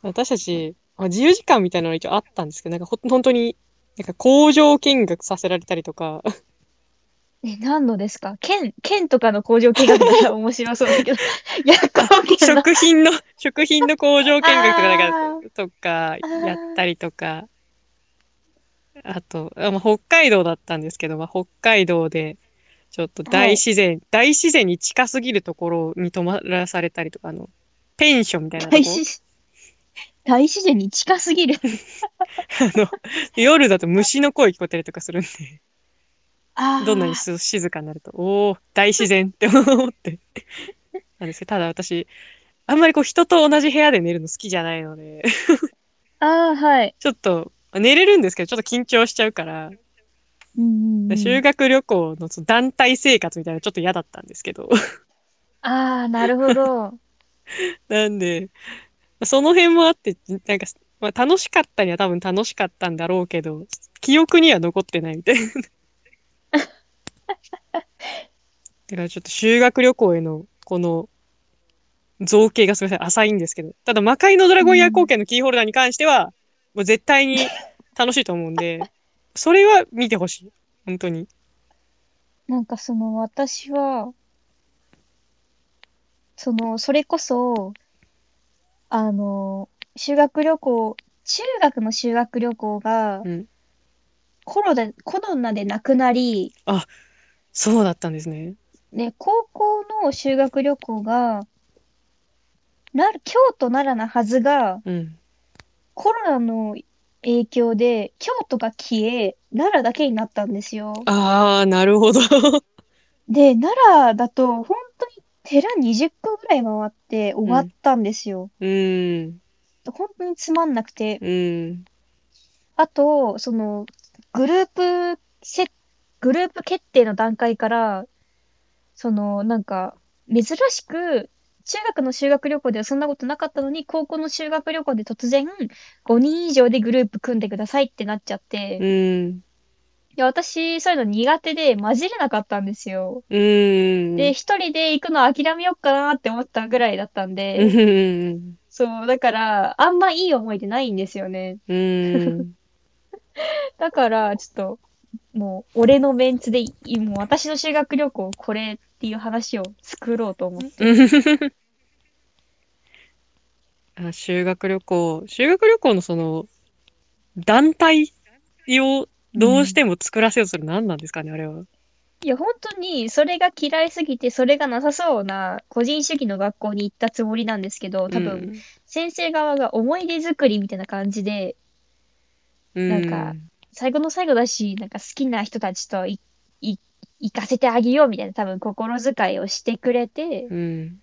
私たち、まあ自由時間みたいなのが一応あったんですけど、なんかほ本当に、なんか工場見学させられたりとか、え、何のですか？剣、剣とかの工場見学なら 面白そうだけど、夜行剣の。食品の、食品の工場見学とかなんあか、とか、やったりとか、あと、あまあ、北海道だったんですけど、まあ、北海道で、ちょっと大自然、大自然に近すぎるところに泊まらされたりとか、あの、ペンションみたいなとこ大自 大自然に近すぎる。あの、夜だと虫の声聞こえたりとかするんで。どんなにす静かになると、おお大自然って思って。なんですけど、ただ私、あんまりこう人と同じ部屋で寝るの好きじゃないので、ああ、はい。ちょっと、寝れるんですけど、ちょっと緊張しちゃうから、うん修学旅行の団体生活みたいなのちょっと嫌だったんですけど。ああ、なるほど。なんで、その辺もあって、なんか、まあ、楽しかったには多分楽しかったんだろうけど、記憶には残ってないみたいな。だからちょっと修学旅行へのこの造形がすみません、浅いんですけど。ただ、魔界のドラゴン夜行剣のキーホルダーに関しては、もう絶対に楽しいと思うんで、それは見てほしい。本当に。なんかその私は、その、それこそ、あの、修学旅行、中学の修学旅行がうん。コロナ、コロナでなくなり、そうだったんですね。ね、高校の修学旅行が、な、京都奈良なはずが、うん。コロナの影響で京都が消え、奈良だけになったんですよ。あー、なるほど。で、奈良だと本当に寺20個ぐらい回って終わったんですよ。うーん。本当につまんなくて、うん。あと、その、グループせ、グループ決定の段階から、その、なんか、珍しく、中学の修学旅行ではそんなことなかったのに、高校の修学旅行で突然、5人以上でグループ組んでくださいってなっちゃって、うん。いや、私、そういうの苦手で混じれなかったんですよ。うん。で、一人で行くの諦めようかなって思ったぐらいだったんうで、ん。そう、だから、あんまいい思い出ないんですよね。うん。だから、ちょっと、もう、俺のメンツでいい、もう私の修学旅行、これっていう話を作ろうと思って。あ修学旅行、修学旅行のその、団体をどうしても作らせようとする何なんですかね、あれは。いや、本当に、それが嫌いすぎて、それがなさそうな、個人主義の学校に行ったつもりなんですけど、多分、先生側が思い出作りみたいな感じで、うん、なんか最後の最後だし、なんか好きな人たちとい、い、行かせてあげようみたいな多分心遣いをしてくれて、うん。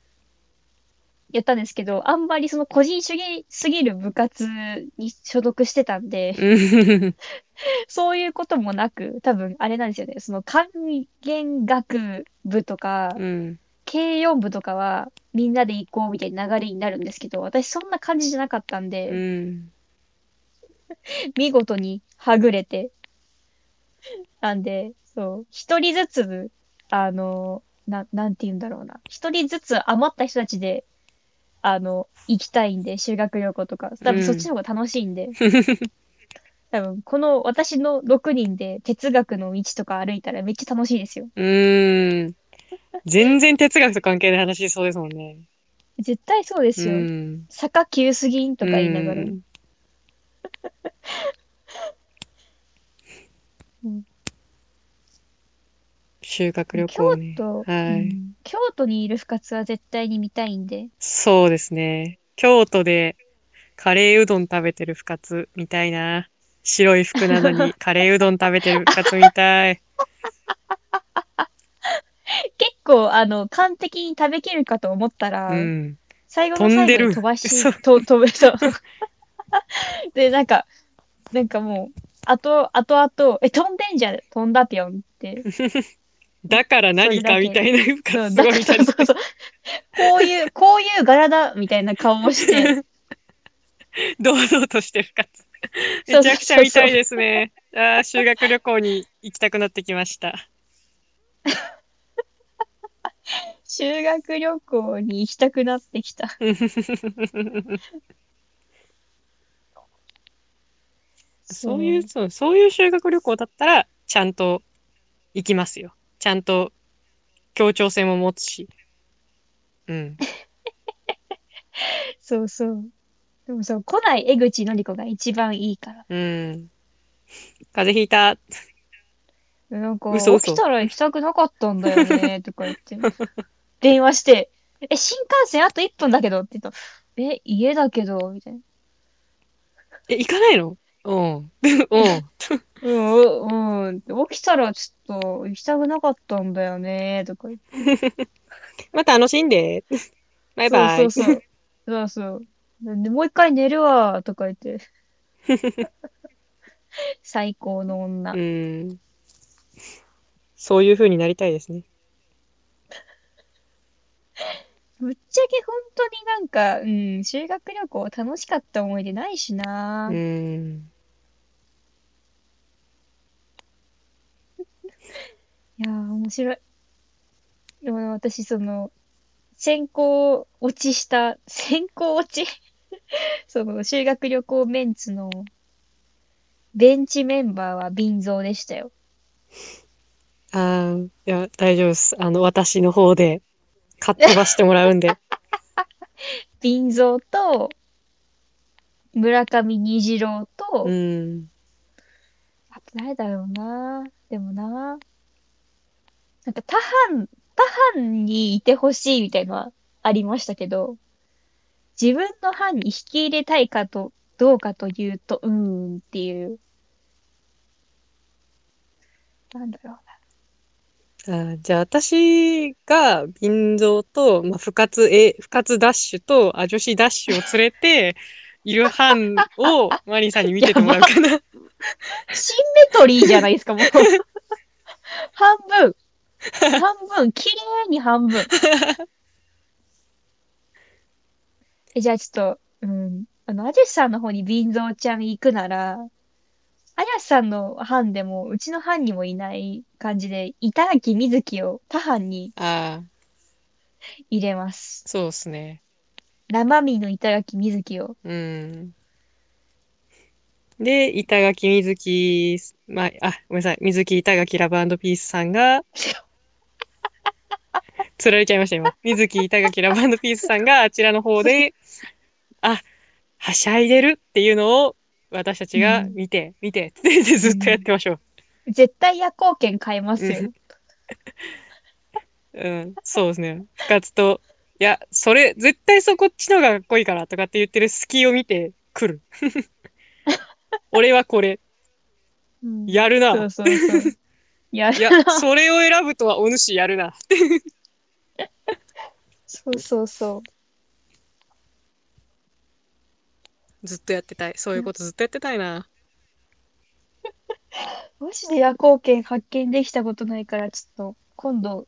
やったんですけど、あんまりその個人主義すぎる部活に所属してたんで、うん。そういうこともなく、多分あれなんですよね。その管弦学部とか、うん。軽音部とかはみんなで行こうみたいな流れになるんですけど、私そんな感じじゃなかったんうで、ん。見事にはぐれて。なんで、そう、一人ずつ、あの、な、なんて言うんだろうな。一人ずつ余った人たちで、あの、行きたいんで、修学旅行とか。多分そっちの方が楽しいんで。多分、この私の6人で哲学の道とか歩いたらめっちゃ楽しいですよ。うん。全然哲学と関係ない話しそうですもんね。絶対そうですよ。うん。坂急すぎんとか言いながら。うんうん修学旅京行ね。都、はいうん京都にいる深津は絶対に見たいんで。そうですね。京都でカレーうどん食べてる深津みたいな。白い服なのに カレーうどん食べてる深津みたい。結構、あの、完璧に食べきるかと思ったら、うん。最後の最後飛んでるに飛ばしそう、と飛ぶ、そう。で、なんか、なんかもう、あと、あとあと、え、飛んでんじゃん、飛んだぴょんって。だから何かみたいなすごいみたいな。こういう、こういう柄だ、みたいな顔をして、堂々としてる深津。そうめちゃくちゃ見たいですね。ああ、修学旅行に行きたくなってきました。修学旅行に行きたくなってきた。そういう、そう、そういう修学旅行だったら、ちゃんと行きますよ。ちゃんと協調性も持つし。うん。そうそう。でもそう、来ない江口のり子が一番いいから。うん。風邪ひいた。なんか、嘘嘘起きたら行きたくなかったんだよね、とか言って。電話して、え、新幹線あと1分だけどって言ったら、え、家だけど、みたいな。え、行かないの？うん。うん。うん、うん。起きたらちょっと行きたくなかったんだよね、とか言って。また楽しんで。バイバイ。そうそうそう。そうそう。でもう一回寝るわ、とか言って。最高の女。うん。そういう風になりたいですね。ぶっちゃけ本当になんか、うん、修学旅行楽しかった思い出ないしなう。ん。いやー、面白い。でも私、その、先行落ちした、先行落ち？その、修学旅行メンツの、ベンチメンバーは瓶蔵でしたよ。ああ、いや、大丈夫です。あの、私の方で、かっ飛ばしてもらうんで。瓶蔵と、村上虹郎と、うん。あと誰だろうな。でもな。なんか他班、他班にいてほしいみたいのはありましたけど、自分の班に引き入れたいかと、どうかというと、うーんっていう。なんだろうあじゃあ、私が、瓶蔵と、まあ、不活、え、不活ダッシュと、あ、女子ダッシュを連れて、いる班をマリーさんに見ててもらうかな。シンメトリーじゃないですか、もう。半分。半分。綺麗に半分。え、じゃあちょっと、うん。あの、アジャスさんの方にビンゾーちゃん行くなら、アジャスさんの班でも、うちの班にもいない感じで、板垣瑞希を他班に入れます。そうですね。生身の板垣瑞希を。うん。で、板垣水木、まあ、あ、ごめんなさい。水木板垣ラブピースさんが、釣られちゃいました、今。水木板垣ラブピースさんがあちらの方で、あ、はしゃいでるっていうのを私たちが見て、見て、ってずっとやってましょう。絶対夜行券買えますよ。うん、そうですね。深津と、いや、それ、絶対そこっちのがかっこいいからとかって言ってる隙を見て来る。俺はこれ、うんやるな。そうそうそう。やいや、それを選ぶとはお主やるな。そうそうそう。ずっとやってたい。そういうことずっとやってたいな。マジで夜行券発見できたことないから、ちょっと今度、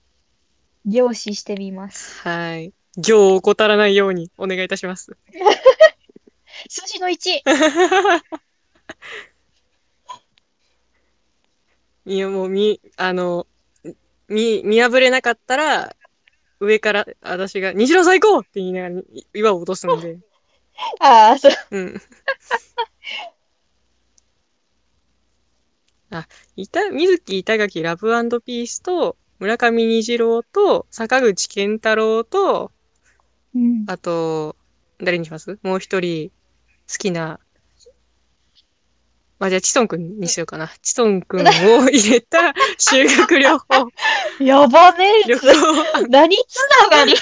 凝視してみます。はい。行を怠らないようにお願いいたします。数字の 1! いや、もう、み、あの、み、見破れなかったら、上から私が、虹郎最高って言いながら岩を落とすんで。ああ、そう。うん。あ、いた、水木板垣ラブピースと、村上虹郎と、坂口健太郎と、うん。あと、誰にします？もう一人、好きな、まあ、じゃあ、チトンくんにしようかな。チトンくんを入れた修学旅行、やばねえ旅つ。行。何つながり？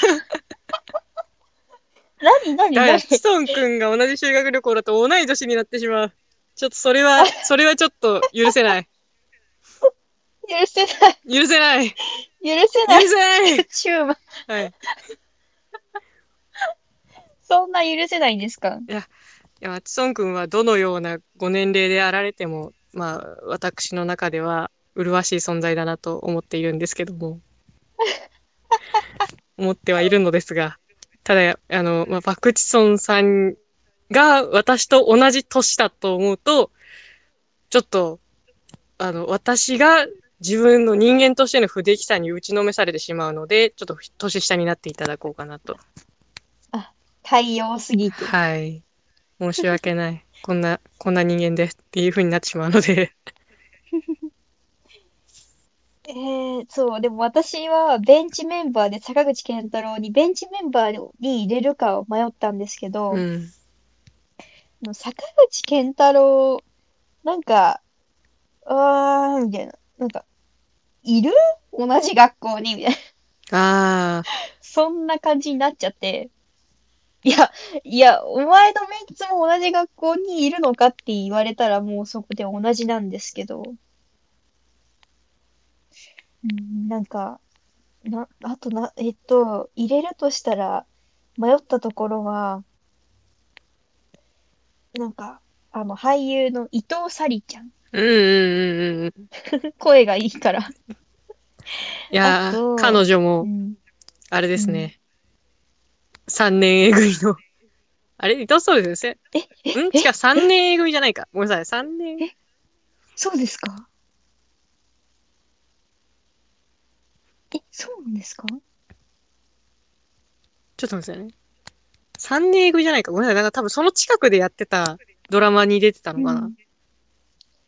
何 何何？チトンくんが同じ修学旅行だと同い年になってしまう。ちょっとそれは、それはちょっと許せない。許せない。許せない。許せない。許せない。チューマ。はい。そんな許せないんですか？いや、チトンくんはどのようなご年齢であられても、まあ、私の中では、麗しい存在だなと思っているんですけども。思ってはいるのですが、ただ、あの、まあ、パクチソンさんが私と同じ年だと思うと、ちょっと、あの、私が自分の人間としての不出来さに打ちのめされてしまうので、ちょっと年下になっていただこうかなと。太陽すぎて。はい。申し訳ない。こんな、こんな人間でっていう風になってしまうので。えー、そう、でも私はベンチメンバーで坂口健太郎にベンチメンバーに入れるかを迷ったんですけど、うん。坂口健太郎、なんか、あー、みたいな。なんか、いる？同じ学校に？みたいな。ああ、そんな感じになっちゃって。いや、いや、お前のメンツも同じ学校にいるのかって言われたらもうそこで同じなんですけど。うん、なんか、な、あとな、えっと、入れるとしたら、迷ったところは、なんか、あの、俳優の伊藤沙莉ちゃん。うんうんうんうん。声がいいから。いやあとー、彼女うも、ん。あれですね。三年 A 組の。あれ？伊藤そうです？よね。え、ん？違う、三年 A 組じゃないか。ごめんなさい。三年。え？そうですか？え、そうなんですか？ちょっと待ってくださいね。三年 A 組じゃないか。ごめんなさい。なんか多分その近くでやってたドラマに出てたのかな。うん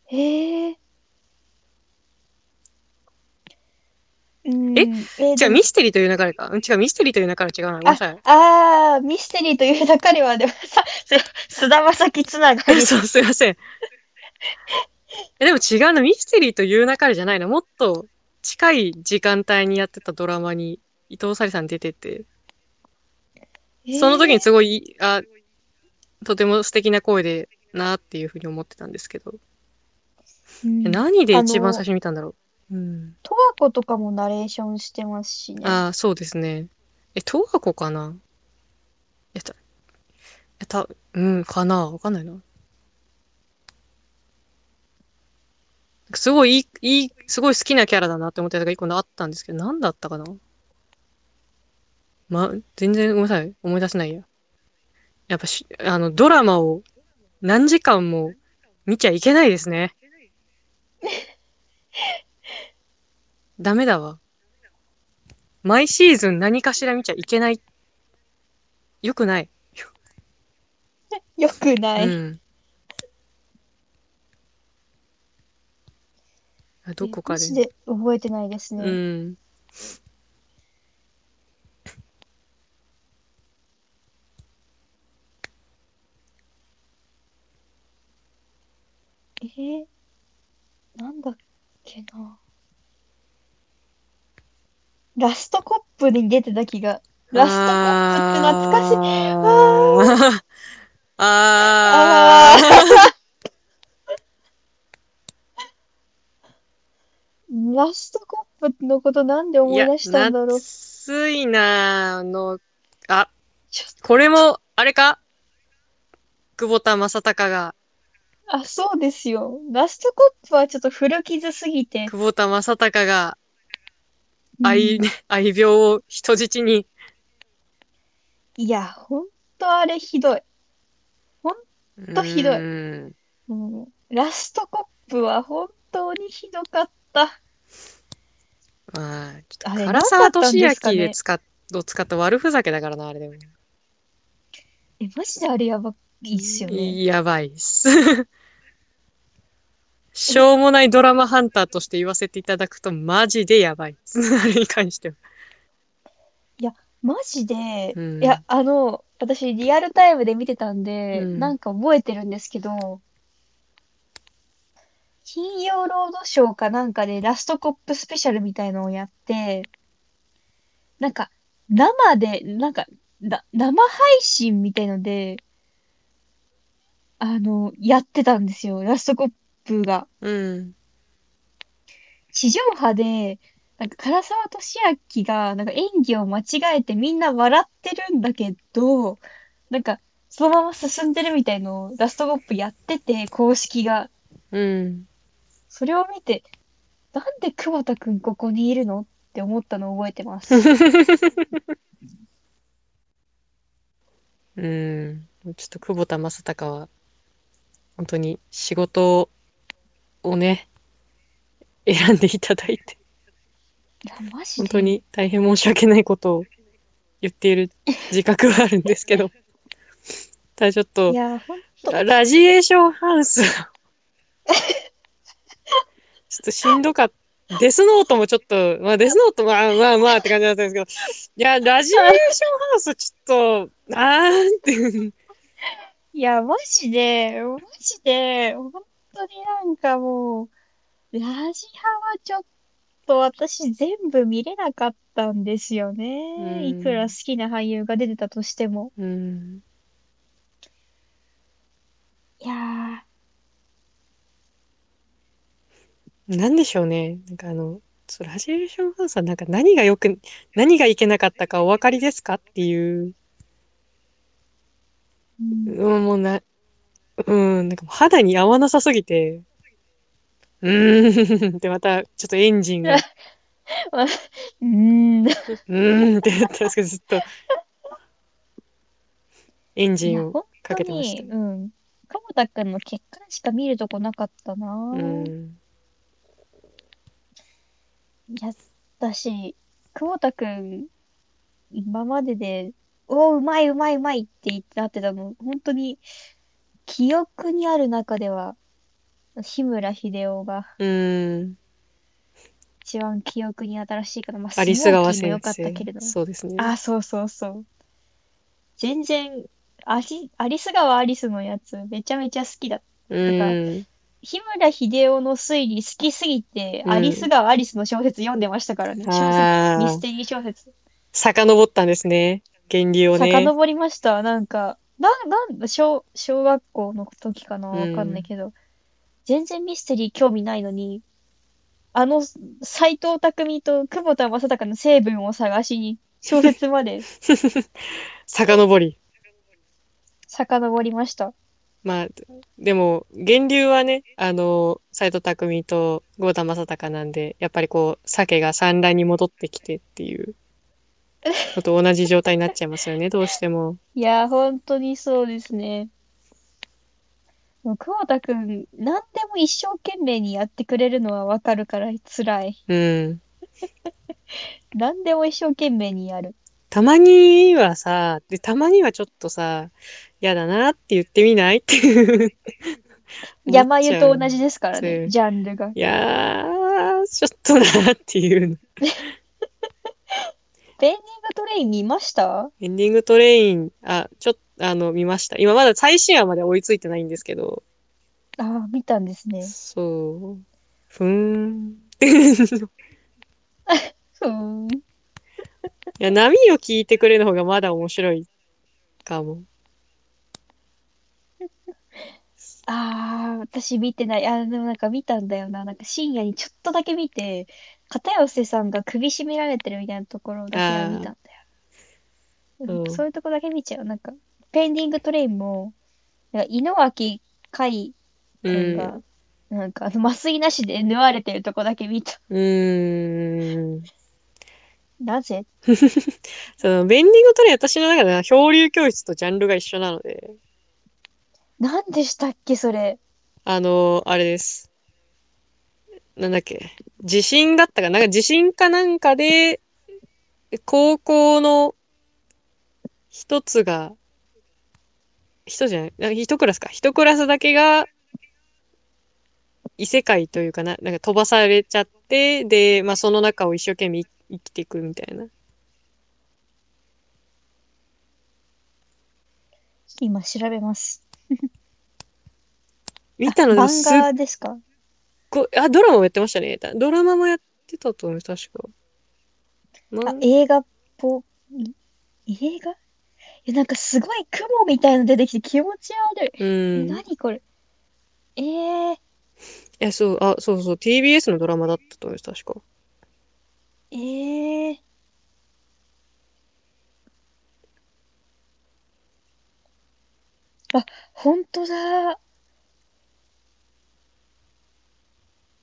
へえ。うん、え？えー違う、ミステリーという流れか？うん違う、ミステリーという流れ違うな。ごめんなさい。ああ、ミステリーという中では、でもさ、す 菅田将暉つながり。そう、すいません。え、でも違うな。ミステリーという流れじゃないの。もっと近い時間帯にやってたドラマに伊藤沙莉さん出てて、その時にすごい、あ、とても素敵な声でなっていうふうに思ってたんですけど。うんえ何で一番最初に見たんだろう？うん。十和子とかもナレーションしてますしね。ああ、そうですね。え、東和子かな？やった。えた、うん、かな？わかんないな。すごいいい、いい、すごい好きなキャラだなって思ったやつが一個あったんですけど、何だったかな？ま、全然ごめんなさい。思い出せないや。やっぱし、あの、ドラマを何時間も見ちゃいけないですね。ダメだわ。毎シーズン何かしら見ちゃいけない。よくない。よくない。うん。あどこかで。で覚えてないですね。うん。えー、なんだっけな。ラストコップに出てた気が。ラストコップって懐かしい。あーああラストコップのことなんでー。思い出したんだろう。夏いなあの、あ、これも、あれか？久保田正孝が、あ、そうですよ。ラストコップはちょっと古傷すぎて。久保田正孝がうん愛、愛病を人質に、いや、ほんとあれひどい。とひどいうーんうんラストコップは本当にひどかった。まあ、ちょっあれと唐沢俊明で使っ、を使った悪ふざけだからな、あれでも。え、マジであれやばいっすよね。やばいっす。しょうもないドラマハンターとして言わせていただくと、マジでやばい。あれに関しては。マジで、うんいや、あの、私リアルタイムで見てたんで、うんなんか覚えてるんですけど、金曜ロードショーかなんかでラストコップスペシャルみたいのをやって、なんか生で、なんか、な生配信みたいので、あの、やってたんですよ、ラストコップが。うん。地上波で、なんか唐沢俊明がなんか演技を間違えてみんな笑ってるんだけど、なんかそのまま進んでるみたいのをラストコップやってて、公式が。うん。それを見て、なんで久保田くんここにいるのって思ったのを覚えてます。うん。ちょっと久保田正孝は、本当に仕事をね、選んでいただいて、いや、マジで？本当に大変申し訳ないことを言っている自覚はあるんですけど、ただちょっとい、や、ほんと。ララジエーションハウス、ちょっとしんどかった。デスノートもちょっと、まあデスノートまあまあまあって感じだったんですけど、いや、ラジエーションハウスちょっと、あーっていう。いや、マジで、マジで、本当になんかもう、ラジハはちょっと私全部見れなかったんですよね。うんいくら好きな俳優が出てたとしても。うん。いやー、なんでしょうね。なんかあの、そうラジエーションハウスはなんか何がよく、何がいけなかったかお分かりですかっていう、うんうん、もうな、うん、なんか肌に合わなさすぎて、うーんってまたちょっとエンジンが、うーん。うーんってやったんですけど、ずっと、エンジンをかけてましに、うん。久保田くんの結果しか見るとこなかったなた。うぁ。ん。いや、だし、久保田くん、今までで、おー、うまいうまいうまいって言ってなってたの、本当に、記憶にある中では、日村秀夫がうん。一番記憶に新しいかな。まあ、アリススモー川キーも良先生かったけれど。そうですね。あ、そうそうそう。全然、アリ、アリス川アリスのやつ、めちゃめちゃ好きだ。うん。日村秀夫の推理好きすぎて、うんアリス川アリスの小説読んでましたからね。小説、ミステリー小説。遡ったんですね。源流をね。遡りました。なんか、な、なんだ、小、小学校の時かなわかんないけど、全然ミステリー興味ないのに、あの、斎藤匠と久保田正孝の成分を探しに、小説まで、遡り。遡りました。まあ、でも、源流はね、あの、斎藤匠と郷田正孝なんで、やっぱりこう、鮭が産卵に戻ってきてっていう のと同じ状態になっちゃいますよね、どうしても。いやー、本当にそうですね。もう、久保田くん、何でも一生懸命にやってくれるのはわかるから辛い。うん。何でも一生懸命にやる。たまにはさ、で、たまにはちょっとさ、嫌だなって言ってみない？っていう。山湯と同じですからね、ジャンルが。いやー、ちょっとなっていうの。ペンディングトレイン見ました？エンディングトレイン、あ、ちょっと、あの、見ました。今まだ最新話まで追いついてないんですけど、ああ、見たんですね。そう。ふーん。ふーん。いや、波を聞いてくれる方がまだ面白いかも。ああ、私見てない。あーでもなんか見たんだよな。なんか深夜にちょっとだけ見て、片寄さんが首絞められてるみたいなところだけは見たんだよ。うんそういうとこだけ見ちゃう。なんか、ペンディングトレインも、なんか井之脇海うん。君が、なんか麻酔なしで縫われてるとこだけ見た。うーん。なぜ？その、ベンディングトレイン、私の中では漂流教室とジャンルが一緒なので、なんでしたっけ、それ？あの、あれです。なんだっけ？地震だったかな？なんか地震かなんかで、高校の一つが、一つじゃない、なんか一クラスか。一クラスだけが、異世界というかな、なんか飛ばされちゃって、で、まあその中を一生懸命生きていくみたいな。今調べます。見たの？でもすっ漫画ですか？ごい、あ、ドラマもやってましたね。ドラマもやってたと思います、確か。なあ、映画っぽい。映画？いや、なんかすごい雲みたいの出てきて気持ち悪い。うえ、ん。い何これ？えー、や、そう、あ、そうそう、TBS のドラマだったと思います、確か。えー。あ、ほんとだ。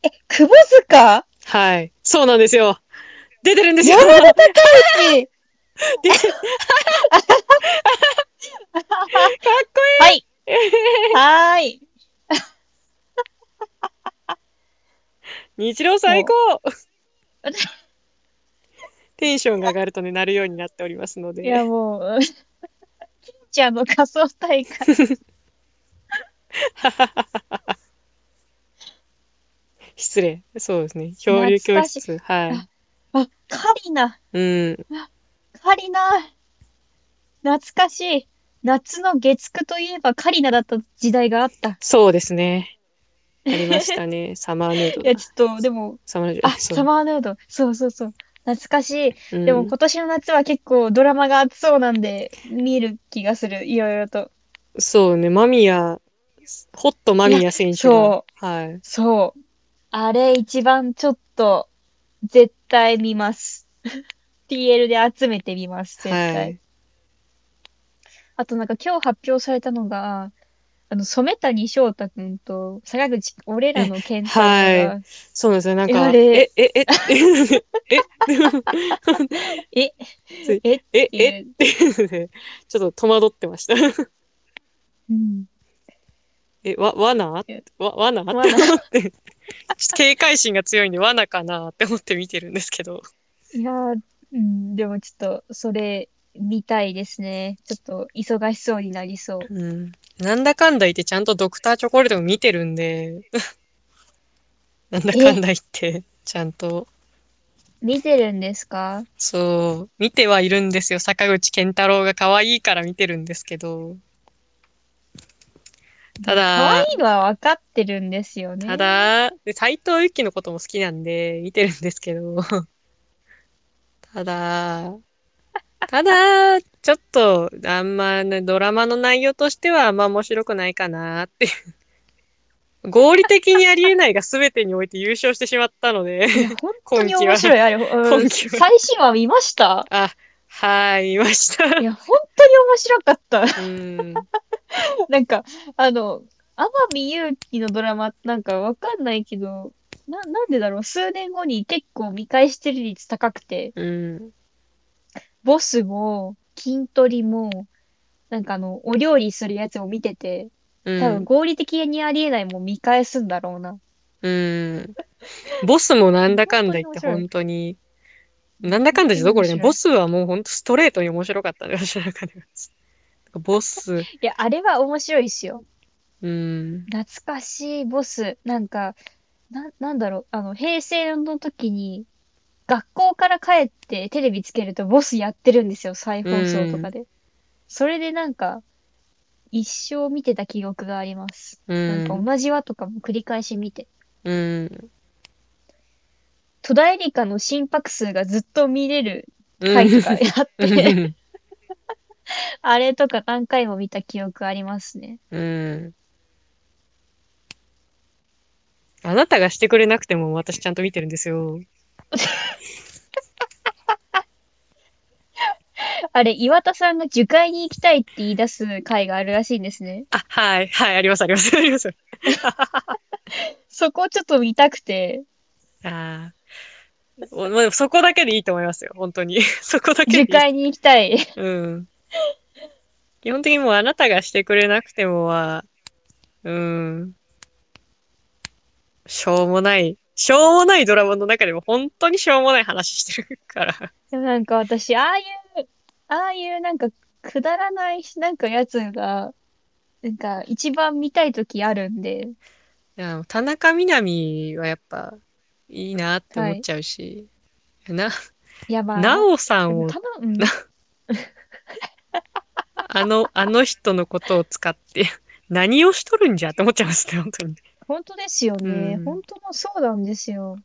え、窪塚？はい。そうなんですよ。出てるんですよ。山田孝之？出て かっこはい。はーい。いい。日郎最高テンションが上がるとね、なるようになっておりますので。いや、もう、金ちゃんの仮装大会。失礼。そうですね。漂流教室。はあ、カリナ。い。うん。カリナ。懐かしい。夏の月9といえばカリナだった時代があった。そうですね。ありましたね。サマーヌードいや、だ。ちょっと、でも、サマーヌード。あ、サマーヌード。そうそうそう。懐かしい。うんでも今年の夏は結構ドラマが熱そうなんで、見る気がする。いろいろと。そうね、間宮、ホット間宮選手が。そはい。そう。あれ一番ちょっと、絶対見ます。TL で集めてみます、絶対。はい。あとなんか今日発表されたのが、あの、染谷翔太くんと坂口、俺らの健太郎が、はそうですよ。なんか、あれえ、え、え、え、え、え、えっえ、え、ちょっと戸惑ってました。うん。え、わ、罠？えわ、罠？って思罠って、ちょっと警戒心が強いんで罠かなって思って見てるんですけど。いやー、うん、でもちょっと、それ、見たいですね。ちょっと、忙しそうになりそう。うん。なんだかんだ言ってちゃんとドクターチョコレートも見てるんで、なんだかんだ言って、ちゃんと。見てるんですか？そう、見てはいるんですよ。坂口健太郎が可愛いから見てるんですけど。ただ可愛いのは分かってるんですよね。ただ、で斎藤由貴のことも好きなんで、見てるんですけど。ただ、ただ、ちょっと、あんまね、ドラマの内容としてはあんま面白くないかなっていう。合理的にありえないが全てにおいて優勝してしまったので。本当に面白い。あれ、うん最新話見ました？あ、はい、見ました。いや、本当に面白かった。うん。なんか、あの、天海祐希のドラマ、なんかわかんないけど、な、なんでだろう、数年後に結構見返してる率高くて、うん。ボスも、筋トレも、なんかあの、お料理するやつを見てて、うん。多分合理的にありえないもん見返すんだろうな。うん。ボスもなんだかんだ言って本当に、なんだかんだじゃどころね、面白いボスはもう本当ストレートに面白かったね、私の中では。ボス、いや、あれは面白いっすよ。うん。懐かしいボス。なんか、な、なんだろう、あの、平成の時に、学校から帰ってテレビつけるとボスやってるんですよ、再放送とかで。それでなんか、一生見てた記憶があります。うなんかん。同じ話とかも繰り返し見て。うん。戸田恵梨香の心拍数がずっと見れるうん回とかやっうて、ん。あれとか何回も見た記憶ありますね。うん。あなたがしてくれなくても私ちゃんと見てるんですよ。あれ、岩田さんが樹海に行きたいって言い出す回があるらしいんですね。あ、はい、はい、あります、あります、あります。そこをちょっと見たくて、ああ。そこだけでいいと思いますよ、本当に。そこだけでいい。樹海に行きたい。うん。基本的にもうあなたがしてくれなくてもは、うん。しょうもない、しょうもないドラマの中でも本当にしょうもない話してるから。でもなんか私、ああいう、ああいうなんかくだらないなんかやつが、なんか一番見たいときあるんで、いや、田中みな実はやっぱいいなって思っちゃうし、な、いやまあ、なおさんをただ、うん、あの、あの人のことを使って 何をしとるんじゃって思っちゃいますね、本当に。本当ですよね。うん本当のそうなんですよ。